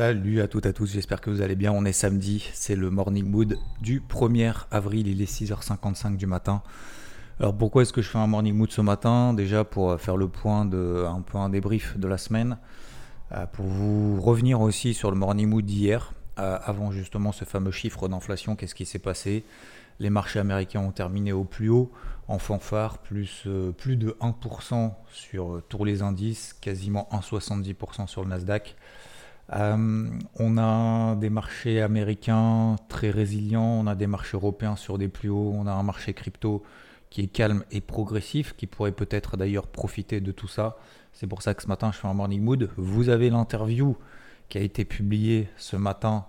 Salut à toutes et à tous, j'espère que vous allez bien. On est samedi, c'est le morning mood du 1er avril, il est 6h55 du matin. Alors pourquoi est-ce que je fais un morning mood ce matin? Déjà pour faire le point de un peu un débrief de la semaine. Euh, pour vous revenir aussi sur le morning mood d'hier, euh, avant justement ce fameux chiffre d'inflation, qu'est-ce qui s'est passé? Les marchés américains ont terminé au plus haut, en fanfare, plus, euh, plus de 1% sur tous les indices, quasiment 1,70% sur le Nasdaq. On a des marchés américains très résilients, on a des marchés européens sur des plus hauts, on a un marché crypto qui est calme et progressif, qui pourrait peut-être d'ailleurs profiter de tout ça. C'est pour ça que ce matin, je fais un morning mood. Vous avez l'interview qui a été publiée ce matin,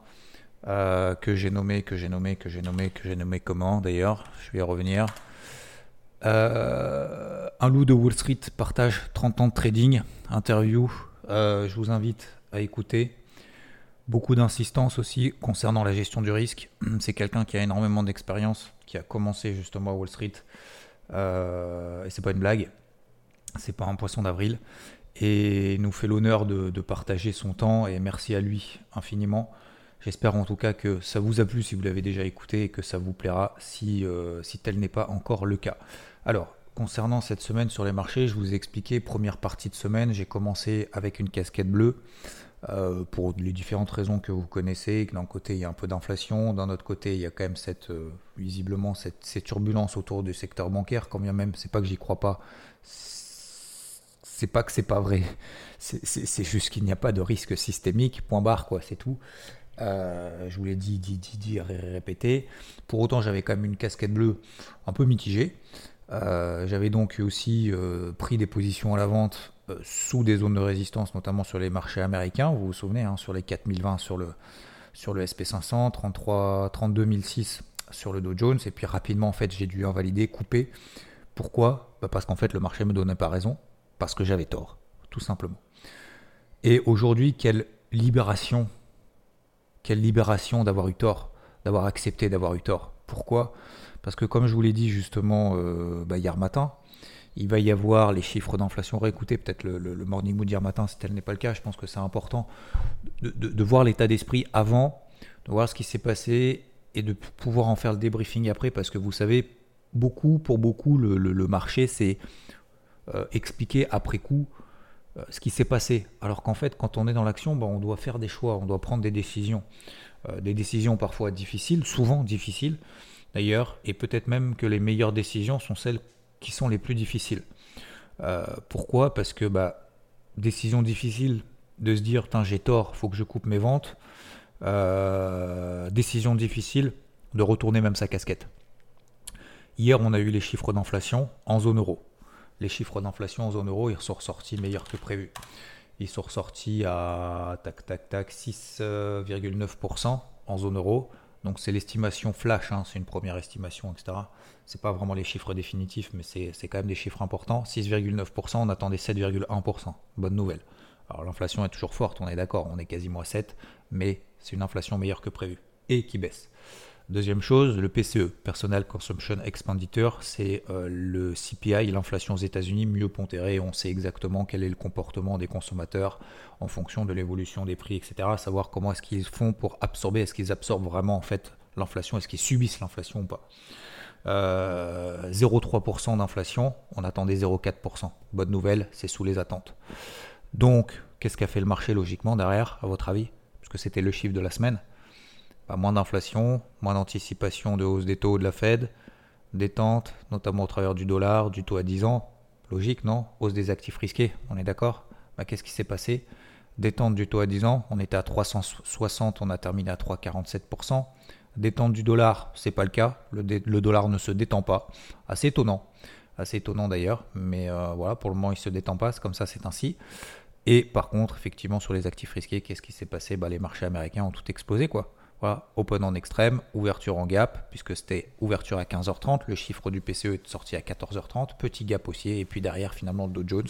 euh, que j'ai nommé, que j'ai nommé, que j'ai nommé, que j'ai nommé comment d'ailleurs. Je vais y revenir. Euh, un loup de Wall Street partage 30 ans de trading. Interview. Euh, je vous invite à écouter. Beaucoup d'insistance aussi concernant la gestion du risque. C'est quelqu'un qui a énormément d'expérience, qui a commencé justement à Wall Street. et c'est pas une blague c'est pas un poisson d'avril, et nous fait l'honneur de, partager son temps, et merci à lui infiniment. J'espère en tout cas que ça vous a plu si vous l'avez déjà écouté et que ça vous plaira si, euh, si tel n'est pas encore le cas. Alors, concernant cette semaine sur les marchés, je vous ai expliqué, première partie de semaine, j'ai commencé avec une casquette bleue. Euh, pour les différentes raisons que vous connaissez, d'un côté il y a un peu d'inflation, d'un autre côté il y a quand même euh, visiblement cette, cette, turbulence autour du secteur bancaire, quand bien même, c'est pas que j'y crois pas, c'est pas que c'est pas vrai. C'est juste qu'il n'y a pas de risque systémique, point barre, quoi, c'est tout. Euh, je vous l'ai dit, dit, dit, répété. Pour autant, j'avais quand même une casquette bleue un peu mitigée. Euh, j'avais donc aussi euh, pris des positions à la vente sous des zones de résistance, notamment sur les marchés américains. Vous vous souvenez, hein, sur les 4020 sur le, sur le SP500, 33, 32006 sur le Dow Jones. Et puis rapidement, en fait, j'ai dû invalider, couper. Pourquoi? Bah, Parce qu'en fait, le marché me donnait pas raison parce que j'avais tort, tout simplement. Et aujourd'hui, quelle libération, quelle libération d'avoir eu tort, d'avoir accepté d'avoir eu tort? Pourquoi? Parce que comme je vous l'ai dit justement euh, bah, hier matin, il va y avoir les chiffres d'inflation. Réécoutez peut-être le, morning mood d'hier matin si tel n'est pas le cas. Je pense que c'est important de, voir l'état d'esprit avant, de voir ce qui s'est passé et de pouvoir en faire le débriefing après parce que vous savez, beaucoup, pour beaucoup, le marché, c'est euh, expliquer après coup euh, ce qui s'est passé. Alors qu'en fait, quand on est dans l'action, ben, on doit faire des choix, on doit prendre des décisions. Des décisions parfois difficiles, souvent difficiles d'ailleurs, et peut-être même que les meilleures décisions sont celles qui sont les plus difficiles. pourquoi? Parce que bah, décision difficile de se dire j'ai tort, faut que je coupe mes ventes. décision difficile de retourner même sa casquette. Hier, on a eu les chiffres d'inflation en zone euro les chiffres d'inflation en zone euro, ils sont ressortis meilleurs que prévu. Ils sont ressortis à tac tac tac 6,9% en zone euro. Donc c'est l'estimation flash, hein, c'est une première estimation, etc. C'est pas vraiment les chiffres définitifs, mais c'est quand même des chiffres importants. 6,9%, on attendait 7,1%. Bonne nouvelle. Alors l'inflation est toujours forte, on est d'accord, on est quasiment à 7, mais c'est une inflation meilleure que prévu et qui baisse. Deuxième chose, le PCE, Personal Consumption Expenditure, c'est euh, le CPI, l'inflation aux États-Unis mieux pondéré. On sait exactement quel est le comportement des consommateurs en fonction de l'évolution des prix, etc. Savoir comment est-ce qu'ils font pour absorber, est-ce qu'ils absorbent vraiment en fait l'inflation, est-ce qu'ils subissent l'inflation ou pas. 0,3% euh, d'inflation, on attendait 0,4%. Bonne nouvelle, c'est sous les attentes. Donc, qu'est-ce qu'a fait le marché logiquement derrière, à votre avis? Parce que c'était le chiffre de la semaine moins d'inflation, moins d'anticipation de hausse des taux de la Fed, détente, notamment au travers du dollar, du taux à 10 ans. Logique, non? Hausse des actifs risqués, on est d'accord? Bah, Qu'est-ce qui s'est passé? Détente du taux à 10 ans, on était à 360, on a terminé à 3,47%. Détente du dollar, c'est pas le cas. Le, dollar ne se détend pas. Assez étonnant. Assez étonnant d'ailleurs. Mais euh, voilà, pour le moment, il se détend pas. Comme ça, c'est ainsi. Et par contre, effectivement, sur les actifs risqués, qu'est-ce qui s'est passé? Bah, Les marchés américains ont tout explosé, quoi. Open en extrême, ouverture en gap, puisque c'était ouverture à 15h30, le chiffre du PCE est sorti à 14h30, petit gap haussier, et puis derrière, finalement, le Dow Jones,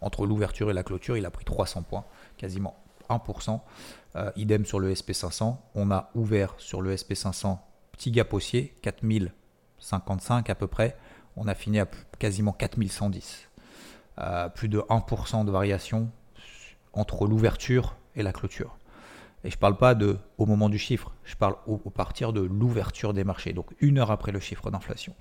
entre l'ouverture et la clôture, il a pris 300 points, quasiment 1%. Euh, idem sur le SP500, on a ouvert sur le SP500, petit gap haussier, 4055 à peu près, on a fini à quasiment 4110. Euh, plus de 1% de variation entre l'ouverture et la clôture. Et je ne parle pas de au moment du chiffre, je parle au, partir de l'ouverture des marchés, donc une heure après le chiffre d'inflation.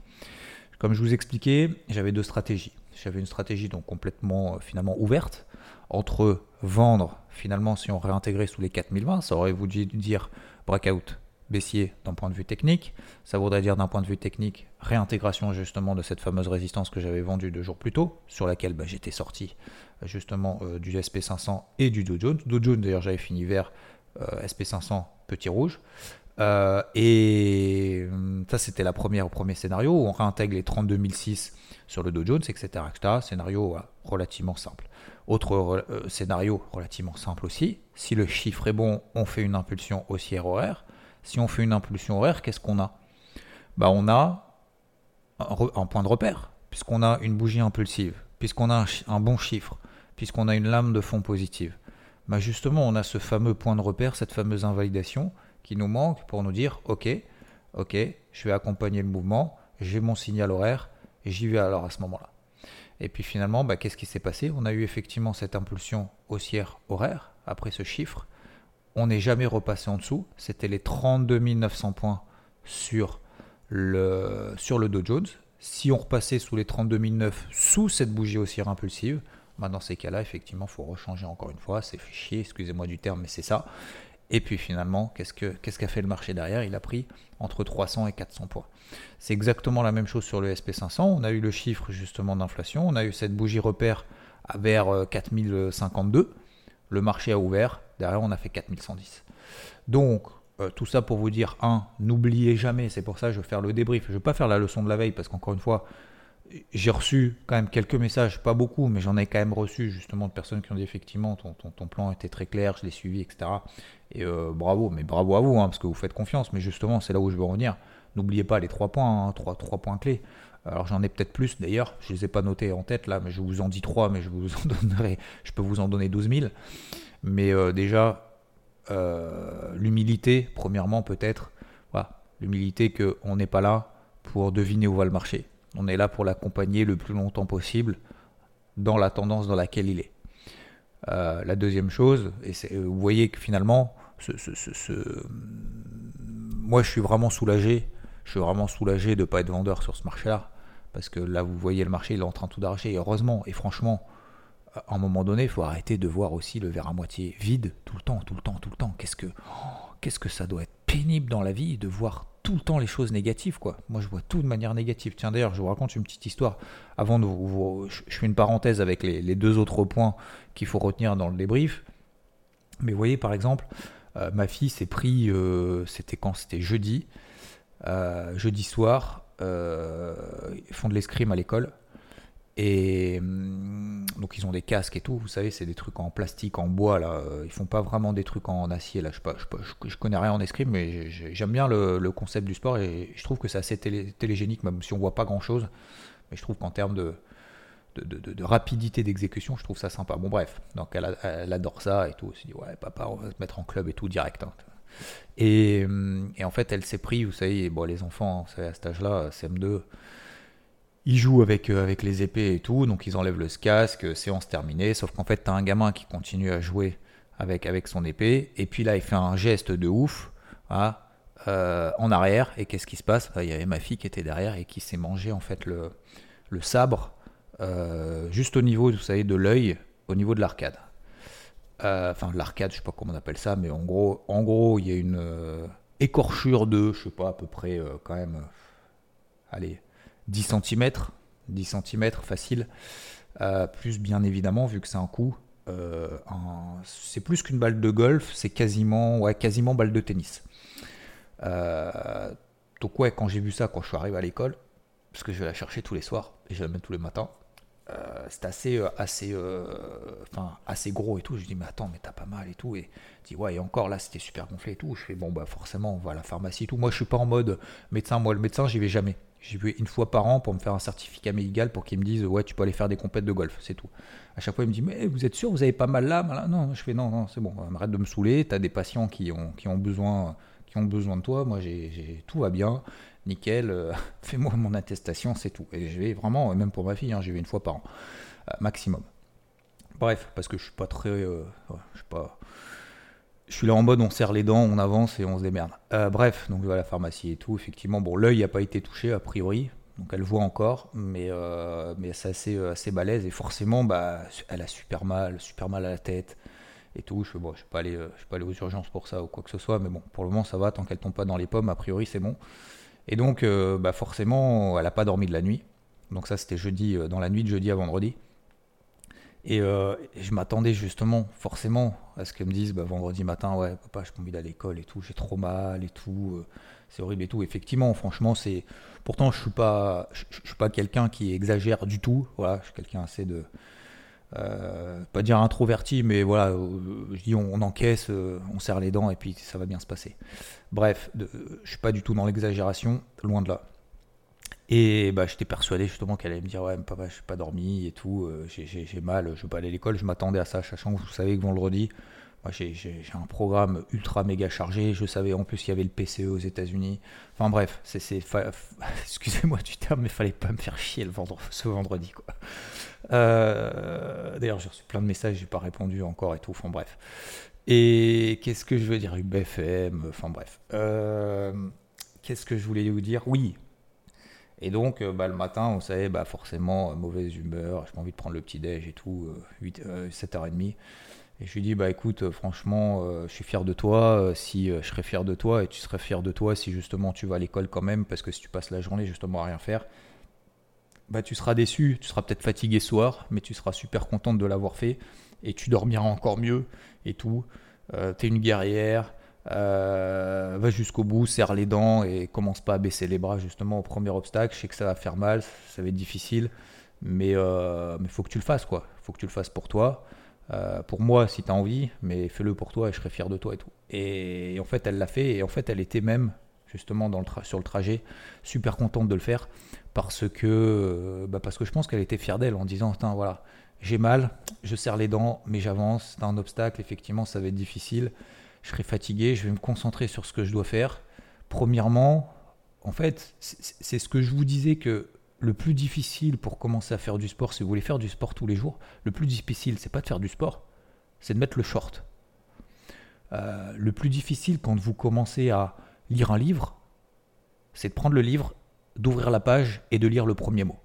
Comme je vous expliquais, j'avais deux stratégies. J'avais une stratégie donc complètement euh, finalement ouverte entre vendre finalement si on réintégrait sous les 4020, ça aurait voulu dire breakout baissier d'un point de vue technique. Ça voudrait dire d'un point de vue technique réintégration justement de cette fameuse résistance que j'avais vendue deux jours plus tôt, sur laquelle bah, j'étais sorti justement euh, du SP500 et du Dow Jones. Dow Jones d'ailleurs j'avais fini euh, SP500 petit rouge. Euh, et hum, ça c'était la première, premier scénario où on réintègre les 32006 sur le Dow Jones, etc. etc. Scénario relativement simple. Autre scénario relativement simple aussi, si le chiffre est bon, on fait une impulsion haussière horaire. Si on fait une impulsion horaire, qu'est-ce qu'on a? Bah, On a un, point de repère, puisqu'on a une bougie impulsive, puisqu'on a un, bon chiffre, puisqu'on a une lame de fond positive. Bah justement, on a ce fameux point de repère, cette fameuse invalidation qui nous manque pour nous dire ok, ok, je vais accompagner le mouvement, j'ai mon signal horaire, j'y vais alors à ce moment-là. Et puis finalement, bah, qu'est-ce qui s'est passé? On a eu effectivement cette impulsion haussière horaire après ce chiffre on n'est jamais repassé en dessous. C'était les 32 900 points sur le, sur le Dow Jones. Si on repassait sous les 32 900, sous cette bougie haussière impulsive, bah dans ces cas-là, effectivement, il faut rechanger encore une fois. C'est fait excusez-moi du terme, mais c'est ça. Et puis finalement, qu'est-ce qu'a ce qu'a fait le marché derrière? Il a pris entre 300 et 400 points. C'est exactement la même chose sur le SP500. On a eu le chiffre justement d'inflation. On a eu cette bougie repère vers 4052. Euh, le marché a ouvert, derrière on a fait 4110. Donc, euh, tout ça pour vous dire, un, n'oubliez jamais, c'est pour ça que je vais faire le débrief, je ne vais pas faire la leçon de la veille, parce qu'encore une fois, j'ai reçu quand même quelques messages, pas beaucoup, mais j'en ai quand même reçu justement de personnes qui ont dit effectivement ton, ton, plan était très clair, je l'ai suivi, etc. Et euh, bravo, mais bravo à vous, hein, parce que vous faites confiance, mais justement c'est là où je veux revenir. N'oubliez pas les trois points, hein, trois, trois points clés. Alors j'en ai peut-être plus d'ailleurs, je ne les ai pas notés en tête là, mais je vous en dis trois, mais je, vous en donnerai, je peux vous en donner 12 000. Mais euh, déjà, euh, l'humilité, premièrement peut-être, voilà, l'humilité qu'on n'est pas là pour deviner où va le marché. On est là pour l'accompagner le plus longtemps possible dans la tendance dans laquelle il est. Euh, la deuxième chose, et vous voyez que finalement, moi je suis vraiment soulagé je suis vraiment soulagé de ne pas être vendeur sur ce marché-là. Parce que là, vous voyez le marché, il est en train tout d'arracher. Et heureusement, et franchement, à un moment donné, il faut arrêter de voir aussi le verre à moitié vide tout le temps, tout le temps, tout le temps. Qu'est-ce que, qu'est-ce que ça doit être pénible dans la vie de voir tout le temps les choses négatives, quoi. Moi, je vois tout de manière négative. Tiens, d'ailleurs, je vous raconte une petite histoire. Avant de je fais une parenthèse avec les, deux autres points qu'il faut retenir dans le débrief. Mais vous voyez, par exemple, euh, ma fille s'est pris, euh, c'était quand? C'était jeudi. Euh, jeudi soir, ils font de l'escrime à l'école. Et hum, donc ils ont des casques et tout, vous savez, c'est des trucs en plastique, en bois là. Ils font pas vraiment des trucs en acier là. Je, je, je, connais rien en escrime, mais j'aime bien le, concept du sport et je trouve que c'est assez télégénique, même si on voit pas grand chose. Mais je trouve qu'en termes de, rapidité d'exécution, je trouve ça sympa. Bon bref, donc elle, adore ça et tout. Elle s'est dit ouais papa, on va se mettre en club et tout direct. Hein. Et, en fait, elle s'est pris, vous savez, les enfants, vous à cet âge-là, CM2, ils jouent avec, euh, avec les épées et tout, donc ils enlèvent le casque, séance terminée, sauf qu'en fait, tu as un gamin qui continue à jouer avec, avec son épée, et puis là, il fait un geste de ouf, euh, en arrière, et qu'est-ce qui se passe? Il y avait ma fille qui était derrière et qui s'est mangé en fait le, le sabre euh, juste au niveau, vous savez, de l'œil, au niveau de l'arcade. Euh, enfin l'arcade, je sais pas comment on appelle ça, mais en gros, en gros, il y a une euh, écorchure de, je sais pas, à peu près euh, quand même, allez, 10 cm, 10 cm facile, plus bien évidemment, vu que c'est un coup, c'est plus qu'une balle de golf, c'est quasiment, balle de tennis. donc ouais, quand j'ai vu ça, quand je suis arrivé à l'école, parce que je vais la chercher tous les soirs et je la mets tous les matins, euh, c'était assez, euh, assez, assez gros et tout. Je dis, mais attends, mais t'as pas mal et tout. Et dis, ouais, et encore là, c'était super gonflé et tout. Je fais, bon, bah forcément, on va à la pharmacie et tout. Moi, je suis pas en mode médecin. Moi, le médecin, j'y vais jamais. J'y vais une fois par an pour me faire un certificat médical pour qu'il me dise, ouais, tu peux aller faire des compètes de golf, c'est tout. À chaque fois, il me dit, mais vous êtes sûr, vous avez pas mal là, Non, je fais, non, non, c'est bon, arrête de me saouler. T'as des patients qui ont, qui ont besoin qui ont besoin de toi. Moi, j'ai, tout va bien, nickel, euh, fais-moi mon attestation, c'est tout. Et je vais vraiment, même pour ma fille, hein, j'y vais une fois par an, euh, maximum. Bref, parce que je suis pas très. Euh, je suis pas. Je suis là en mode on serre les dents, on avance et on se démerde. bref, donc je vais à la pharmacie et tout. Effectivement, bon, l'œil n'a pas été touché a priori, donc elle voit encore, mais, mais c'est assez, assez balèze et forcément, bah, elle a super mal, super mal à la tête et tout. Je ne bon, pas aller, euh, aux urgences pour ça ou quoi que ce soit, mais bon, pour le moment ça va, tant qu'elle tombe pas dans les pommes, a priori c'est bon. Et donc, euh, bah forcément, elle n'a pas dormi de la nuit. Donc ça, c'était jeudi, euh, dans la nuit de jeudi à vendredi. Et, je m'attendais justement, forcément, à ce qu'elle me dise bah, vendredi matin, ouais, papa, je pas envie d'aller à l'école et tout, j'ai trop mal et tout, c'est horrible et tout. Effectivement, franchement, c'est. Pourtant, je suis pas, je, suis pas quelqu'un qui exagère du tout. Voilà, je suis quelqu'un assez de, euh, pas dire introverti, mais voilà, euh, je dis on, encaisse, euh, on serre les dents et puis ça va bien se passer. Bref, de, je suis pas du tout dans l'exagération, loin de là. Et bah, j'étais persuadé justement qu'elle allait me dire Ouais, papa, je suis pas dormi et tout, j'ai mal, je veux pas aller à l'école. Je m'attendais à ça, sachant que vous savez que vendredi, moi j'ai un programme ultra méga chargé. Je savais en plus qu'il y avait le PCE aux États-Unis. Enfin bref, excusez-moi du terme, mais fallait pas me faire chier le vendredi, ce vendredi. quoi. Euh, d'ailleurs, j'ai reçu plein de messages, j'ai pas répondu encore et tout. Enfin bref. Et qu'est-ce que je veux dire? UBFM, enfin bref. Euh, qu'est-ce que je voulais vous dire? Oui. Et donc, euh, bah, le matin, vous savez, bah, forcément, mauvaise humeur, j'ai pas envie de prendre le petit déj et tout, 8, 7h30. Et je lui dis, bah écoute, franchement, je suis fier de toi, si je serais fier de toi, et tu serais fier de toi si justement tu vas à l'école quand même, parce que si tu passes la journée justement à rien faire, bah, tu seras déçu, tu seras peut-être fatigué soir, mais tu seras super contente de l'avoir fait et tu dormiras encore mieux et tout. Euh, tu es une guerrière, euh, va jusqu'au bout, serre les dents et commence pas à baisser les bras justement au premier obstacle. Je sais que ça va faire mal, ça va être difficile, mais euh, faut que tu le fasses quoi. faut que tu le fasses pour toi. pour moi, si tu as envie, mais fais-le pour toi et je serai fier de toi et tout. Et, en fait, elle l'a fait et en fait, elle était même justement sur le trajet super contente de le faire parce que, euh, bah parce que je pense qu'elle était fière d'elle en disant voilà, j'ai mal, je serre les dents, mais j'avance, c'est un obstacle, effectivement, ça va être difficile, je serai fatigué, je vais me concentrer sur ce que je dois faire. Premièrement, en fait, c'est ce que je vous disais que le plus difficile pour commencer à faire du sport, si vous voulez faire du sport tous les jours, le plus difficile, c'est pas de faire du sport, c'est de mettre le short. Euh, le plus difficile quand vous commencez à lire un livre, c'est de prendre le livre d'ouvrir la page et de lire le premier mot.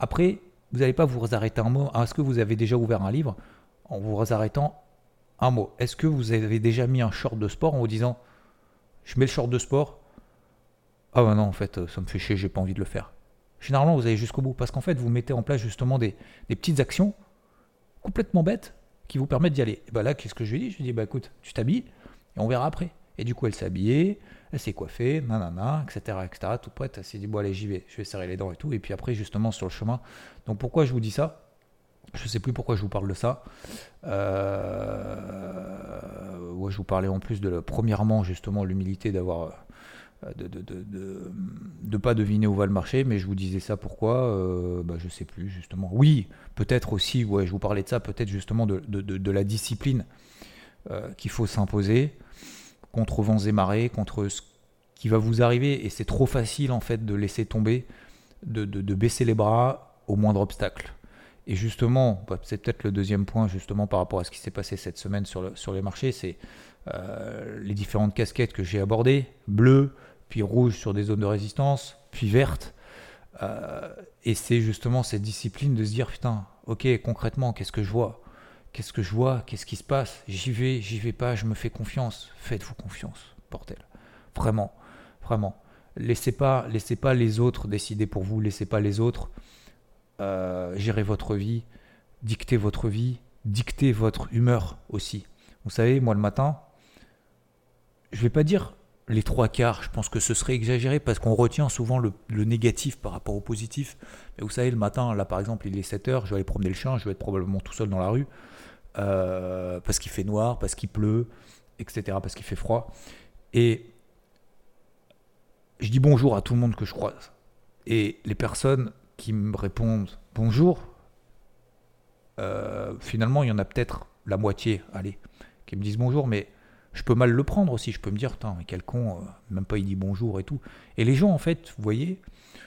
Après, vous n'allez pas vous arrêter un mot. Est-ce que vous avez déjà ouvert un livre en vous arrêtant un mot Est-ce que vous avez déjà mis un short de sport en vous disant je mets le short de sport? Ah bah non, en fait, ça me fait chier, j'ai pas envie de le faire. Généralement, vous allez jusqu'au bout parce qu'en fait, vous mettez en place justement des, petites actions complètement bêtes qui vous permettent d'y aller. Et bah là, qu'est-ce que je lui dis? Je lui dis bah écoute, tu t'habilles et on verra après. Et du coup, elle s'est habillée, elle s'est coiffée, nanana, etc., etc., tout prête. Elle s'est dit, bon, allez, j'y vais, je vais serrer les dents et tout. Et puis après, justement, sur le chemin. Donc, pourquoi je vous dis ça? Je ne sais plus pourquoi je vous parle de ça. Euh, ouais, je vous parlais en plus de, premièrement, justement, l'humilité d'avoir. Euh, de ne de, de, de, pas deviner où va le marché, mais je vous disais ça pourquoi euh, bah, Je sais plus, justement. Oui, peut-être aussi, ouais, je vous parlais de ça, peut-être justement de, la discipline euh, qu'il faut s'imposer contre vents et marées, contre ce qui va vous arriver. Et c'est trop facile en fait de laisser tomber, de, baisser les bras au moindre obstacle. Et justement, bah, c'est peut-être le deuxième point justement par rapport à ce qui s'est passé cette semaine sur, le, sur les marchés, c'est euh, les différentes casquettes que j'ai abordées, bleu, puis rouge sur des zones de résistance, puis verte. Euh, et c'est justement cette discipline de se dire, putain, ok, concrètement, qu'est-ce que je vois? Qu'est-ce que je vois? Qu'est-ce qui se passe? J'y vais, j'y vais pas, je me fais confiance. Faites-vous confiance, bordel. Vraiment, vraiment. Laissez pas, laissez pas les autres décider pour vous. Laissez pas les autres euh, gérer votre vie, dicter votre vie, dicter votre humeur aussi. Vous savez, moi le matin, je vais pas dire les trois quarts, je pense que ce serait exagéré parce qu'on retient souvent le, négatif par rapport au positif. Mais vous savez, le matin, là par exemple, il est 7h, je vais aller promener le chien, je vais être probablement tout seul dans la rue euh, parce qu'il fait noir, parce qu'il pleut, etc., parce qu'il fait froid. Et je dis bonjour à tout le monde que je croise. Et les personnes qui me répondent bonjour, euh, finalement, il y en a peut-être la moitié, allez, qui me disent bonjour, mais je peux mal le prendre aussi. Je peux me dire, putain, quel con, euh, même pas il dit bonjour et tout. Et les gens, en fait, vous voyez,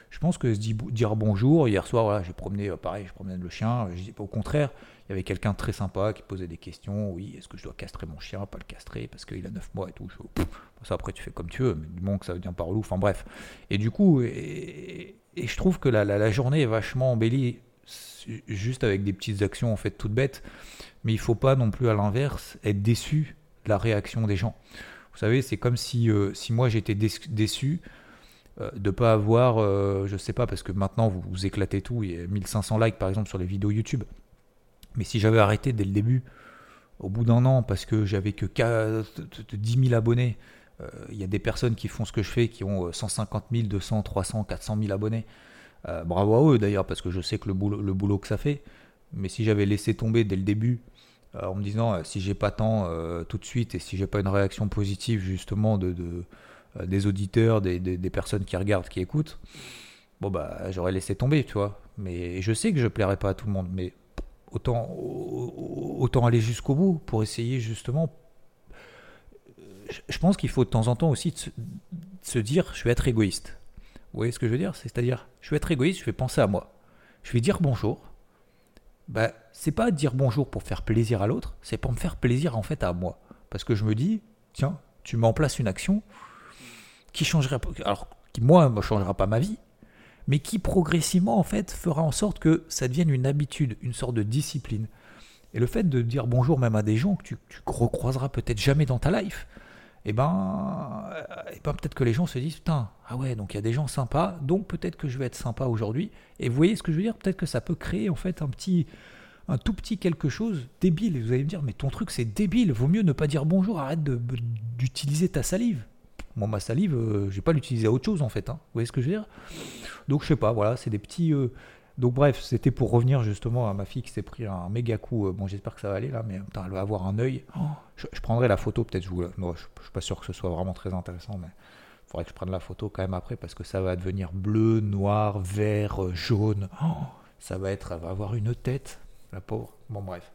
je pense que dire bonjour, hier soir, voilà, j'ai promené, euh, pareil, je promenais le chien, je au contraire, il y avait quelqu'un très sympa qui posait des questions, oui, est-ce que je dois castrer mon chien, pas le castrer, parce qu'il a 9 mois et tout. ça, après, tu fais comme tu veux, mais du moment que ça devient par relou, enfin bref. Et du coup, et, je trouve que la, la, journée est vachement embellie juste avec des petites actions en fait toutes bêtes, mais il faut pas non plus à l'inverse être déçu la réaction des gens. Vous savez, c'est comme si, euh, si moi j'étais déçu euh, de pas avoir, euh, je sais pas, parce que maintenant vous, vous éclatez tout, il y a 1500 likes par exemple sur les vidéos YouTube. Mais si j'avais arrêté dès le début, au bout d'un an, parce que j'avais que 10 000 abonnés, il y a des personnes qui font ce que je fais, qui ont 150 000, 200, 300, 400 000 abonnés. bravo à eux d'ailleurs, parce que je sais que le boulot, que ça fait. Mais si j'avais laissé tomber dès le début, euh, en me disant euh, si j'ai pas tant euh, tout de suite et si j'ai pas une réaction positive justement de, des auditeurs, des, personnes qui regardent, qui écoutent, bon bah j'aurais laissé tomber, tu vois. Mais je sais que je plairais pas à tout le monde, mais autant, autant aller jusqu'au bout pour essayer justement. Je pense qu'il faut de temps en temps aussi se, dire je vais être égoïste. Vous voyez ce que je veux dire? C'est-à-dire, je vais être égoïste, je vais penser à moi. Je vais dire bonjour, bah, c'est pas dire bonjour pour faire plaisir à l'autre, c'est pour me faire plaisir en fait à moi. Parce que je me dis, tiens, tu mets en place une action qui changerait, alors qui moi ne changera pas ma vie, mais qui progressivement en fait fera en sorte que ça devienne une habitude, une sorte de discipline. Et le fait de dire bonjour même à des gens que tu, tu recroiseras peut-être jamais dans ta life, et eh ben, euh, eh ben peut-être que les gens se disent putain ah ouais donc il y a des gens sympas donc peut-être que je vais être sympa aujourd'hui. Et vous voyez ce que je veux dire? Peut-être que ça peut créer en fait un petit un tout petit quelque chose débile. Et vous allez me dire mais ton truc c'est débile. Vaut mieux ne pas dire bonjour. Arrête d'utiliser ta salive. Moi ma salive euh, je vais pas l'utiliser à autre chose en fait hein. vous voyez ce que je veux dire? Donc je sais pas voilà c'est des petits euh, donc bref, c'était pour revenir justement à ma fille qui s'est pris un méga coup. Euh, bon, j'espère que ça va aller là, mais elle va avoir un œil. Oh, je, prendrai la photo, peut-être. Je, vous, je, suis pas sûr que ce soit vraiment très intéressant, mais il faudrait que je prenne la photo quand même après parce que ça va devenir bleu, noir, vert, euh, jaune. Oh, ça va être, elle va avoir une tête, la pauvre. Bon, bref.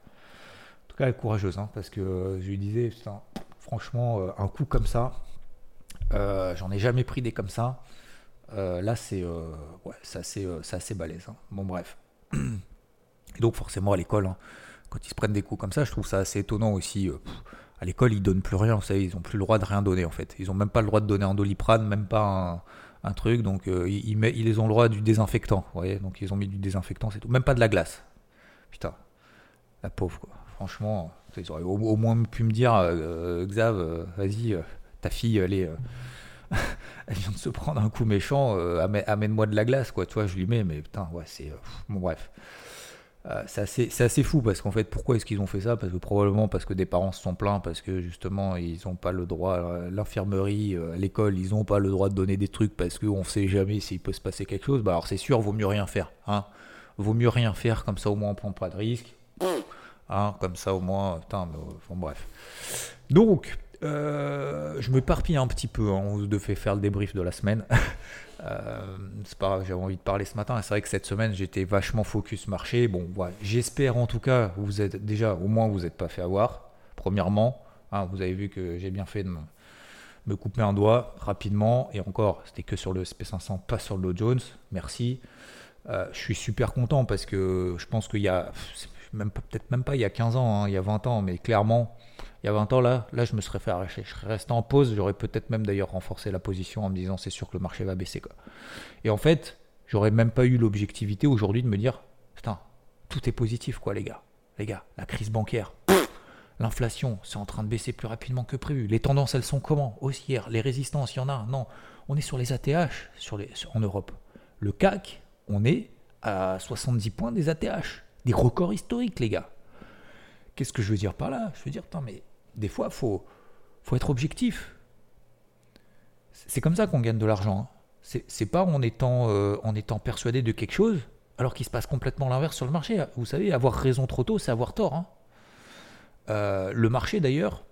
En tout cas, elle est courageuse, hein, parce que euh, je lui disais, franchement, un coup comme ça, j'en ai jamais pris des comme ça. Euh, là, c'est euh, ouais, assez, euh, assez balèze. Hein. Bon, bref. Et donc, forcément, à l'école, hein, quand ils se prennent des coups comme ça, je trouve ça assez étonnant aussi. à l'école, ils donnent plus rien, vous savez, ils n'ont plus le droit de rien donner en fait. Ils n'ont même pas le droit de donner un doliprane, même pas un, truc. Donc, ils, ils, ont le droit du désinfectant, vous voyez. Donc, ils ont mis du désinfectant, c'est tout. Même pas de la glace. Putain, la pauvre, quoi. Franchement, ils auraient au, moins pu me dire, Xav, vas-y, ta fille, elle est elle vient de se prendre un coup méchant, euh, amène-moi de la glace, quoi. Tu je lui mets, mais putain, ouais, c'est. Euh, bon, bref. Euh, c'est assez, assez, fou parce qu'en fait, pourquoi est-ce qu'ils ont fait ça? Parce que probablement parce que des parents se sont plaints, parce que justement, ils n'ont pas le droit, l'infirmerie, l'école, ils n'ont pas le droit de donner des trucs parce qu'on ne sait jamais s'il peut se passer quelque chose. Bah alors, c'est sûr, vaut mieux rien faire. Hein vaut mieux rien faire, comme ça au moins on prend pas de risque. Hein, comme ça au moins, putain, bon, bref. Donc, euh, je me parpille un petit peu. Hein. On devait faire le débrief de la semaine. euh, c'est pas grave, j'avais envie de parler ce matin. C'est vrai que cette semaine, j'étais vachement focus marché. Bon. J'espère en tout cas, vous êtes déjà, au moins, vous n'êtes pas fait avoir. Premièrement, hein, vous avez vu que j'ai bien fait de me, couper un doigt rapidement. Et encore, c'était que sur le SP500, pas sur le Dow Jones. Merci. Euh, je suis super content parce que je pense qu'il y a, même peut-être même pas il y a 15 ans, hein, il y a 20 ans, mais clairement, il y a 20 ans, là, là je me serais fait arracher. Je resté en pause, j'aurais peut-être même d'ailleurs renforcé la position en me disant c'est sûr que le marché va baisser. Quoi. Et en fait, j'aurais même pas eu l'objectivité aujourd'hui de me dire putain, tout est positif, quoi, les gars. Les gars, la crise bancaire, l'inflation, c'est en train de baisser plus rapidement que prévu. Les tendances, elles sont comment? Haussières, les résistances, il y en a? Non, on est sur les ATH sur les, en Europe. Le CAC, on est à 70 points des ATH. Des records historiques, les gars. Qu'est-ce que je veux dire par là? Je veux dire, putain, mais des fois, il faut, être objectif. C'est comme ça qu'on gagne de l'argent. Hein. C'est pas en étant, euh, en étant persuadé de quelque chose alors qu'il se passe complètement l'inverse sur le marché. Vous savez, avoir raison trop tôt, c'est avoir tort. Hein. Euh, le marché d'ailleurs,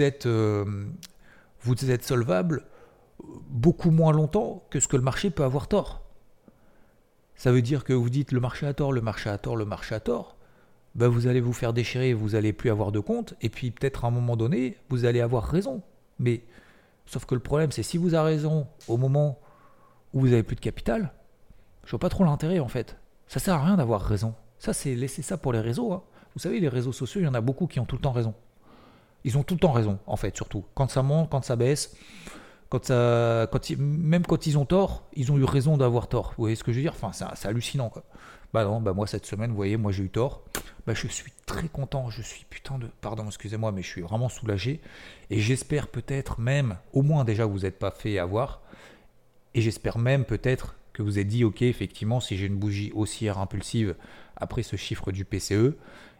êtes, vous êtes solvable beaucoup moins longtemps que ce que le marché peut avoir tort. Ça veut dire que vous dites le marché a tort, le marché a tort, le marché a tort. Ben vous allez vous faire déchirer, vous allez plus avoir de compte, et puis peut-être à un moment donné, vous allez avoir raison. Mais sauf que le problème, c'est si vous avez raison au moment où vous avez plus de capital, je vois pas trop l'intérêt en fait. Ça sert à rien d'avoir raison. Ça, c'est laisser ça pour les réseaux. Hein. Vous savez, les réseaux sociaux, il y en a beaucoup qui ont tout le temps raison. Ils ont tout le temps raison, en fait, surtout. Quand ça monte, quand ça baisse, quand ça, quand même quand ils ont tort, ils ont eu raison d'avoir tort. Vous voyez ce que je veux dire? Enfin, c'est hallucinant. Quoi. Bah non, bah moi cette semaine, vous voyez, moi j'ai eu tort. Bah je suis très content, je suis putain de, pardon, excusez-moi, mais je suis vraiment soulagé. Et j'espère peut-être même, au moins déjà vous n'êtes pas fait avoir. Et j'espère même peut-être que vous êtes dit, ok, effectivement, si j'ai une bougie haussière impulsive après ce chiffre du PCE,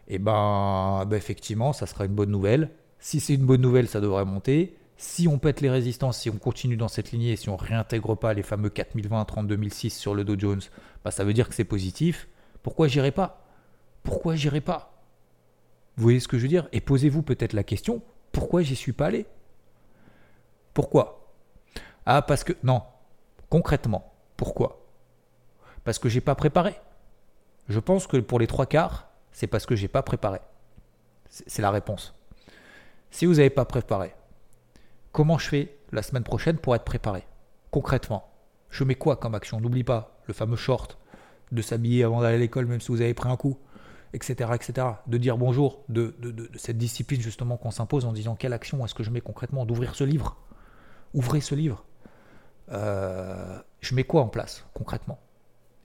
et eh ben, bah effectivement, ça sera une bonne nouvelle. Si c'est une bonne nouvelle, ça devrait monter. Si on pète les résistances, si on continue dans cette lignée, si on réintègre pas les fameux 4020, 32006 sur le Dow Jones, bah ça veut dire que c'est positif. Pourquoi j'irai pas? Pourquoi j'irai pas? Vous voyez ce que je veux dire? Et posez-vous peut-être la question pourquoi j'y suis pas allé? Pourquoi? Ah parce que non, concrètement, pourquoi? Parce que j'ai pas préparé. Je pense que pour les trois quarts, c'est parce que j'ai pas préparé. C'est la réponse. Si vous n'avez pas préparé, Comment je fais la semaine prochaine pour être préparé Concrètement, je mets quoi comme action? N'oublie pas le fameux short, de s'habiller avant d'aller à l'école même si vous avez pris un coup, etc. etc. De dire bonjour, de, cette discipline justement qu'on s'impose en disant quelle action est-ce que je mets concrètement D'ouvrir ce livre. Ouvrez ce livre. Euh, je mets quoi en place concrètement?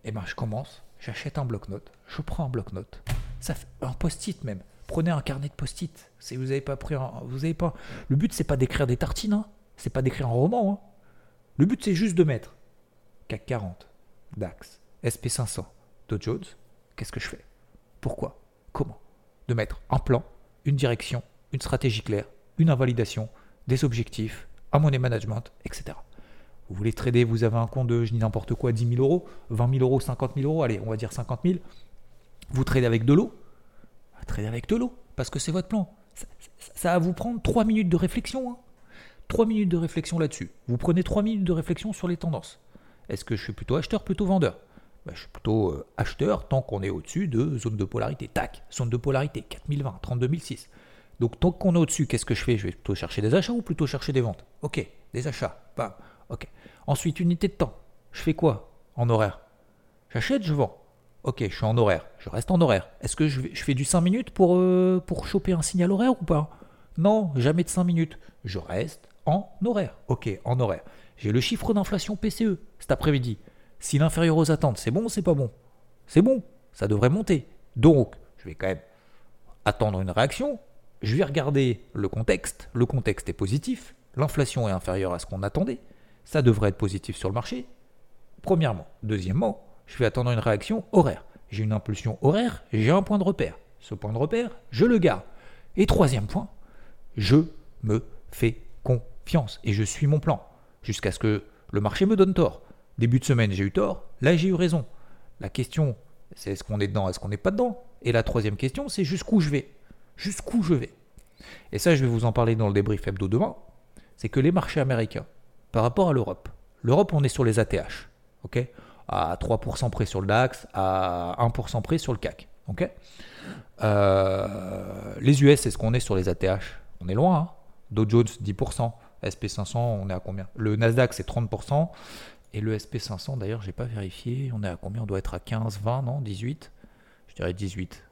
Eh bien je commence, j'achète un bloc-notes, je prends un bloc-notes, ça fait un post-it même. Prenez un carnet de post-it. Si vous n'avez pas pris, vous avez pas. Le but c'est pas d'écrire des tartines, hein. c'est pas d'écrire un roman. Hein. Le but c'est juste de mettre CAC 40, DAX, SP500, Dow Jones. Qu'est-ce que je fais? Pourquoi? Comment? De mettre un plan, une direction, une stratégie claire, une invalidation, des objectifs, un money management, etc. Vous voulez trader, vous avez un compte de, je dis n'importe quoi, 10 000 euros, 20 000 euros, 50 000 euros, allez, on va dire 50 000. Vous tradez avec de l'eau, trader avec de l'eau, parce que c'est votre plan. Ça, va vous prendre 3 minutes de réflexion. Hein. 3 minutes de réflexion là-dessus. Vous prenez 3 minutes de réflexion sur les tendances. Est-ce que je suis plutôt acheteur, plutôt vendeur? Ben, Je suis plutôt euh, acheteur tant qu'on est au-dessus de zone de polarité. Tac, zone de polarité, 4020, 32006. Donc tant qu'on est au-dessus, qu'est-ce que je fais? Je vais plutôt chercher des achats ou plutôt chercher des ventes? Ok, des achats. Bam. Ok. Ensuite, unité de temps. Je fais quoi en horaire? J'achète, je vends. Ok, je suis en horaire. Je reste en horaire. Est-ce que je, fais du 5 minutes pour, euh, pour choper un signal horaire ou pas? Non, jamais de 5 minutes. Je reste en horaire. Ok, en horaire. J'ai le chiffre d'inflation PCE cet après-midi. S'il est inférieur aux attentes, c'est bon ou c'est pas bon? C'est bon, ça devrait monter. Donc, je vais quand même attendre une réaction. Je vais regarder le contexte. Le contexte est positif. L'inflation est inférieure à ce qu'on attendait. Ça devrait être positif sur le marché. Premièrement. Deuxièmement, je vais attendre une réaction horaire. J'ai une impulsion horaire, j'ai un point de repère. Ce point de repère, je le garde. Et troisième point, je me fais confiance et je suis mon plan jusqu'à ce que le marché me donne tort. Début de semaine, j'ai eu tort, là j'ai eu raison. La question, c'est est-ce qu'on est dedans, est-ce qu'on n'est pas dedans? Et la troisième question, c'est jusqu'où je vais? Jusqu'où je vais? Et ça, je vais vous en parler dans le débrief hebdo demain. C'est que les marchés américains, par rapport à l'Europe, l'Europe, on est sur les ATH. ok? À 3% près sur le DAX, à 1% près sur le CAC. euh, les US, c'est ce qu'on est sur les ATH On est loin. Hein Dow Jones, 10%. SP500, on est à combien? Le Nasdaq, c'est 30%. Et le SP500, d'ailleurs, j'ai pas vérifié. On est à combien? On doit être à 15, 20, non? 18 Je dirais 18.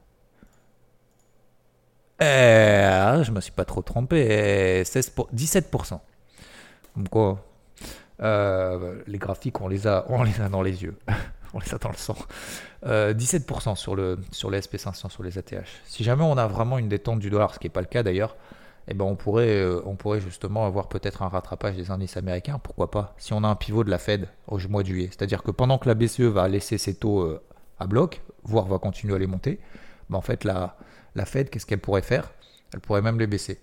Eh, je me suis pas trop trompé. 16 pour, 17%. Comme quoi, euh, les graphiques, on les, a, on les a dans les yeux. on les a dans le sang. 17% euh, sur le, sur les SP500, sur les ATH. Si jamais on a vraiment une détente du dollar, ce qui n'est pas le cas d'ailleurs, eh ben on, pourrait, euh, on pourrait justement avoir peut-être un rattrapage des indices américains. Pourquoi pas Si on a un pivot de la Fed au mois de juillet. C'est-à-dire que pendant que la BCE va laisser ses taux à bloc, voire va continuer à les monter, ben en fait la, la Fed, qu'est-ce qu'elle pourrait faire? Elle pourrait même les baisser.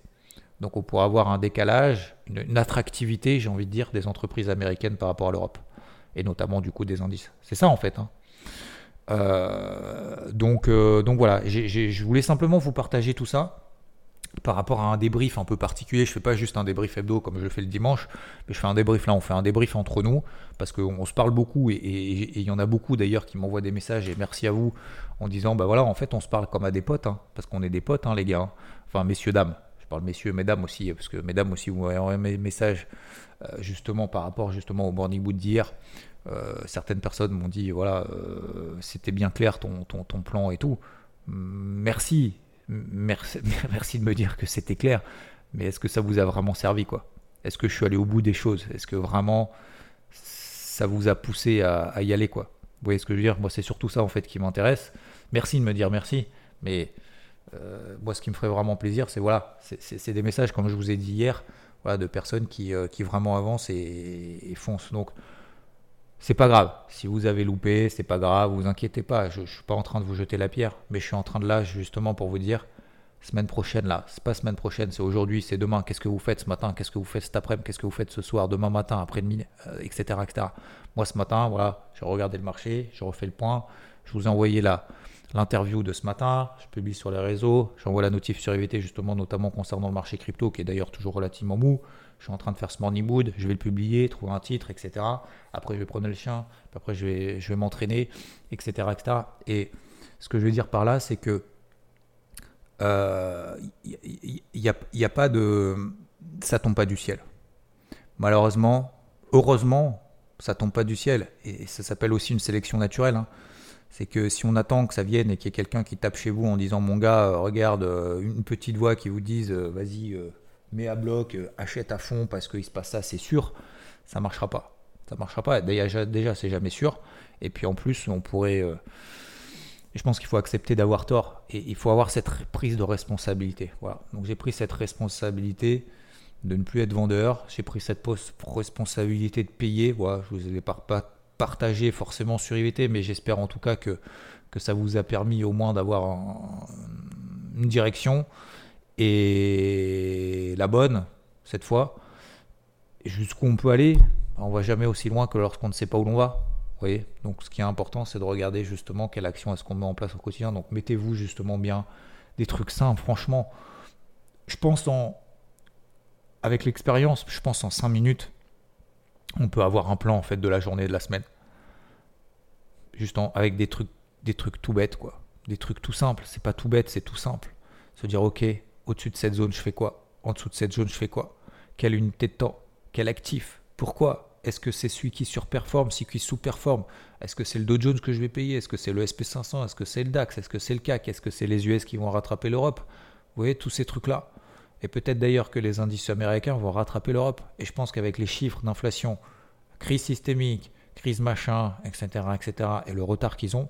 Donc on pourrait avoir un décalage, une, attractivité, j'ai envie de dire, des entreprises américaines par rapport à l'Europe. Et notamment du coup des indices. C'est ça en fait. Hein. Euh, donc, euh, donc voilà, je voulais simplement vous partager tout ça par rapport à un débrief un peu particulier. Je fais pas juste un débrief hebdo comme je le fais le dimanche, mais je fais un débrief là. On fait un débrief entre nous parce qu'on se parle beaucoup et il y en a beaucoup d'ailleurs qui m'envoient des messages et merci à vous en disant bah voilà en fait on se parle comme à des potes hein, parce qu'on est des potes hein, les gars. Hein. Enfin messieurs dames. Je parle messieurs mesdames aussi parce que mesdames aussi vous m'avez envoyé mes messages euh, justement par rapport justement au morning boot d'hier. Euh, certaines personnes m'ont dit voilà euh, c'était bien clair ton, ton, ton plan et tout. Merci, merci, merci de me dire que c'était clair, mais est-ce que ça vous a vraiment servi quoi? Est-ce que je suis allé au bout des choses? Est-ce que vraiment ça vous a poussé à, y aller quoi? Vous voyez ce que je veux dire? Moi c'est surtout ça en fait qui m'intéresse. Merci de me dire merci, mais euh, moi ce qui me ferait vraiment plaisir c'est voilà, c'est des messages comme je vous ai dit hier, voilà, de personnes qui, euh, qui vraiment avancent et, et foncent. Donc c'est pas grave. Si vous avez loupé, c'est pas grave, vous inquiétez pas. Je, suis pas en train de vous jeter la pierre, mais je suis en train de là justement pour vous dire semaine prochaine là, c'est pas semaine prochaine, c'est aujourd'hui, c'est demain. Qu'est-ce que vous faites ce matin? Qu'est-ce que vous faites cet après-midi? Qu'est-ce que vous faites ce soir, demain matin, après-demi, etc., euh, etc. Moi ce matin, voilà, j'ai regardé le marché, j'ai refait le point. Je vous ai envoyé là l'interview de ce matin, je publie sur les réseaux, j'envoie la notif sur IVT justement, notamment concernant le marché crypto qui est d'ailleurs toujours relativement mou. Je suis en train de faire ce morning mood, je vais le publier, trouver un titre, etc. Après, je vais prendre le chien, après, je vais, m'entraîner, etc.. Et ce que je veux dire par là, c'est que il euh, n'y a, pas de. Ça tombe pas du ciel. Malheureusement, heureusement, ça tombe pas du ciel. Et ça s'appelle aussi une sélection naturelle. Hein c'est que si on attend que ça vienne et qu'il y ait quelqu'un qui tape chez vous en disant mon gars, euh, regarde, euh, une petite voix qui vous dise euh, vas-y, mets à bloc, achète à fond parce qu'il se passe ça, c'est sûr, ça marchera pas. Ça marchera pas. Déjà, déjà c'est jamais sûr. Et puis en plus, on pourrait. je pense qu'il faut accepter d'avoir tort et il faut avoir cette prise de responsabilité. Voilà. Donc j'ai pris cette responsabilité de ne plus être vendeur. J'ai pris cette responsabilité de payer. Voilà, je vous ai pas partager forcément sur IVT, mais j'espère en tout cas que, que ça vous a permis au moins d'avoir une direction et la bonne cette fois. Jusqu'où on peut aller, on va jamais aussi loin que lorsqu'on ne sait pas où l'on va. Voyez Donc ce qui est important, c'est de regarder justement quelle action est-ce qu'on met en place au quotidien. Donc mettez-vous justement bien des trucs simples. Franchement, je pense en avec l'expérience, je pense en 5 minutes, on peut avoir un plan en fait de la journée de la semaine. Juste avec des trucs, des trucs tout bêtes quoi. Des trucs tout simples. C'est pas tout bête, c'est tout simple. Se dire ok, au-dessus de cette zone je fais quoi? En dessous de cette zone je fais quoi? Quelle unité de temps? Quel actif? Pourquoi? Est-ce que c'est celui qui surperforme, celui qui sous-performe Est-ce que c'est le Dow Jones que je vais payer? Est-ce que c'est le SP500 Est-ce que c'est le DAX Est-ce que c'est le CAC Est-ce que c'est les US qui vont rattraper l'Europe? Vous voyez tous ces trucs là. Et peut-être d'ailleurs que les indices américains vont rattraper l'Europe. Et je pense qu'avec les chiffres d'inflation, crise systémique, crise machin, etc., etc., et le retard qu'ils ont,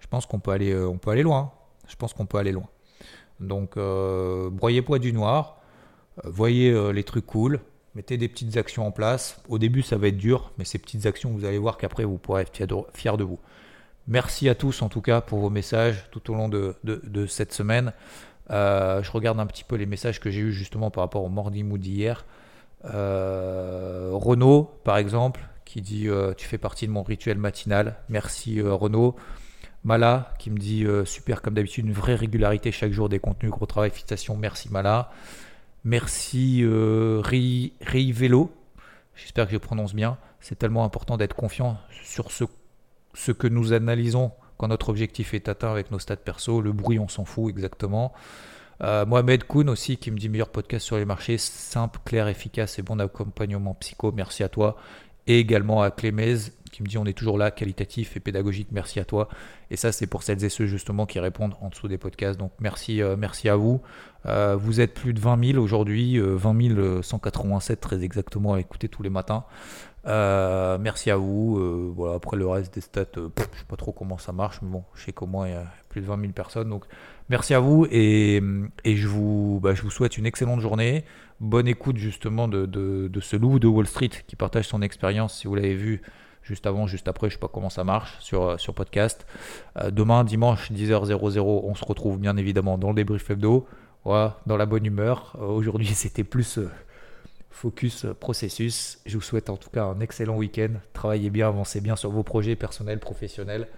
je pense qu'on peut aller, euh, peut aller loin. Je pense qu'on peut aller loin. Donc, euh, broyez poids du noir, euh, voyez les trucs cool, mettez des petites actions en place. Au début, ça va être dur, mais ces petites actions, vous allez voir qu'après, vous pourrez être fier de, vous. Merci à tous, en tout cas, pour vos messages tout au long de cette semaine. Euh, je regarde un petit peu les messages que j'ai eu justement par rapport au Morning Mood d'hier. Euh, Renaud, par exemple, qui dit euh, Tu fais partie de mon rituel matinal. Merci Renaud. Mala, qui me dit Super, comme d'habitude, une vraie régularité chaque jour des contenus, gros travail, félicitations. Merci Mala. Merci Ri, Vélo. J'espère que je prononce bien. C'est tellement important d'être confiant sur ce que nous analysons quand notre objectif est atteint avec nos stats perso. Le bruit, on s'en fout exactement. Euh, Mohamed Koun aussi qui me dit meilleur podcast sur les marchés, simple, clair, efficace et bon accompagnement psycho. Merci à toi. Et également à Clémez qui me dit on est toujours là, qualitatif et pédagogique. Merci à toi. Et ça, c'est pour celles et ceux justement qui répondent en dessous des podcasts. Donc merci, euh, merci à vous. Euh, vous êtes plus de 20 000 aujourd'hui, 20 187 très exactement à écouter tous les matins. Euh, merci à vous. Euh, après le reste des stats, euh, je sais pas trop comment ça marche, mais bon, je sais qu'au moins il y a plus de 20 000 personnes. Donc merci à vous et, et je, vous, bah, je vous souhaite une excellente journée. Bonne écoute justement de, ce loup de Wall Street qui partage son expérience. Si vous l'avez vu juste avant, juste après, je sais pas comment ça marche sur, sur podcast. demain, dimanche, 10h00, on se retrouve bien évidemment dans le débrief hebdo. voilà, dans la bonne humeur. Aujourd'hui, c'était plus focus processus. Je vous souhaite en tout cas un excellent week-end. Travaillez bien, avancez bien sur vos projets personnels, professionnels.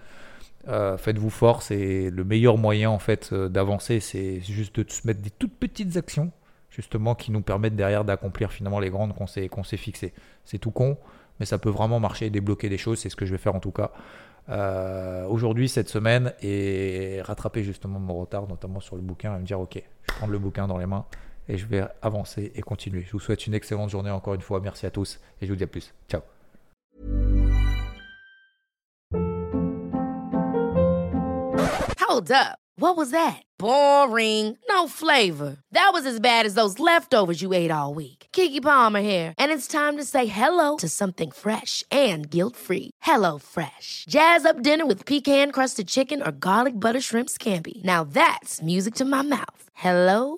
Faites-vous force et le meilleur moyen en fait d'avancer, c'est juste de se mettre des toutes petites actions justement qui nous permettent derrière d'accomplir finalement les grandes qu'on s'est, fixées. C'est tout con, mais ça peut vraiment marcher et débloquer des choses, c'est ce que je vais faire en tout cas euh, aujourd'hui, cette semaine, et rattraper justement mon retard, notamment sur le bouquin, et me dire ok, je prendre le bouquin dans les mains et je vais avancer et continuer. Je vous souhaite une excellente journée encore une fois, merci à tous et je vous dis à plus. Ciao Hold up. What was that? Boring. No flavor. That was as bad as those leftovers you ate all week. Kiki Palmer here, and it's time to say hello to something fresh and guilt-free. Hello Fresh. Jazz up dinner with pecan-crusted chicken or garlic butter shrimp scampi. Now that's music to my mouth. Hello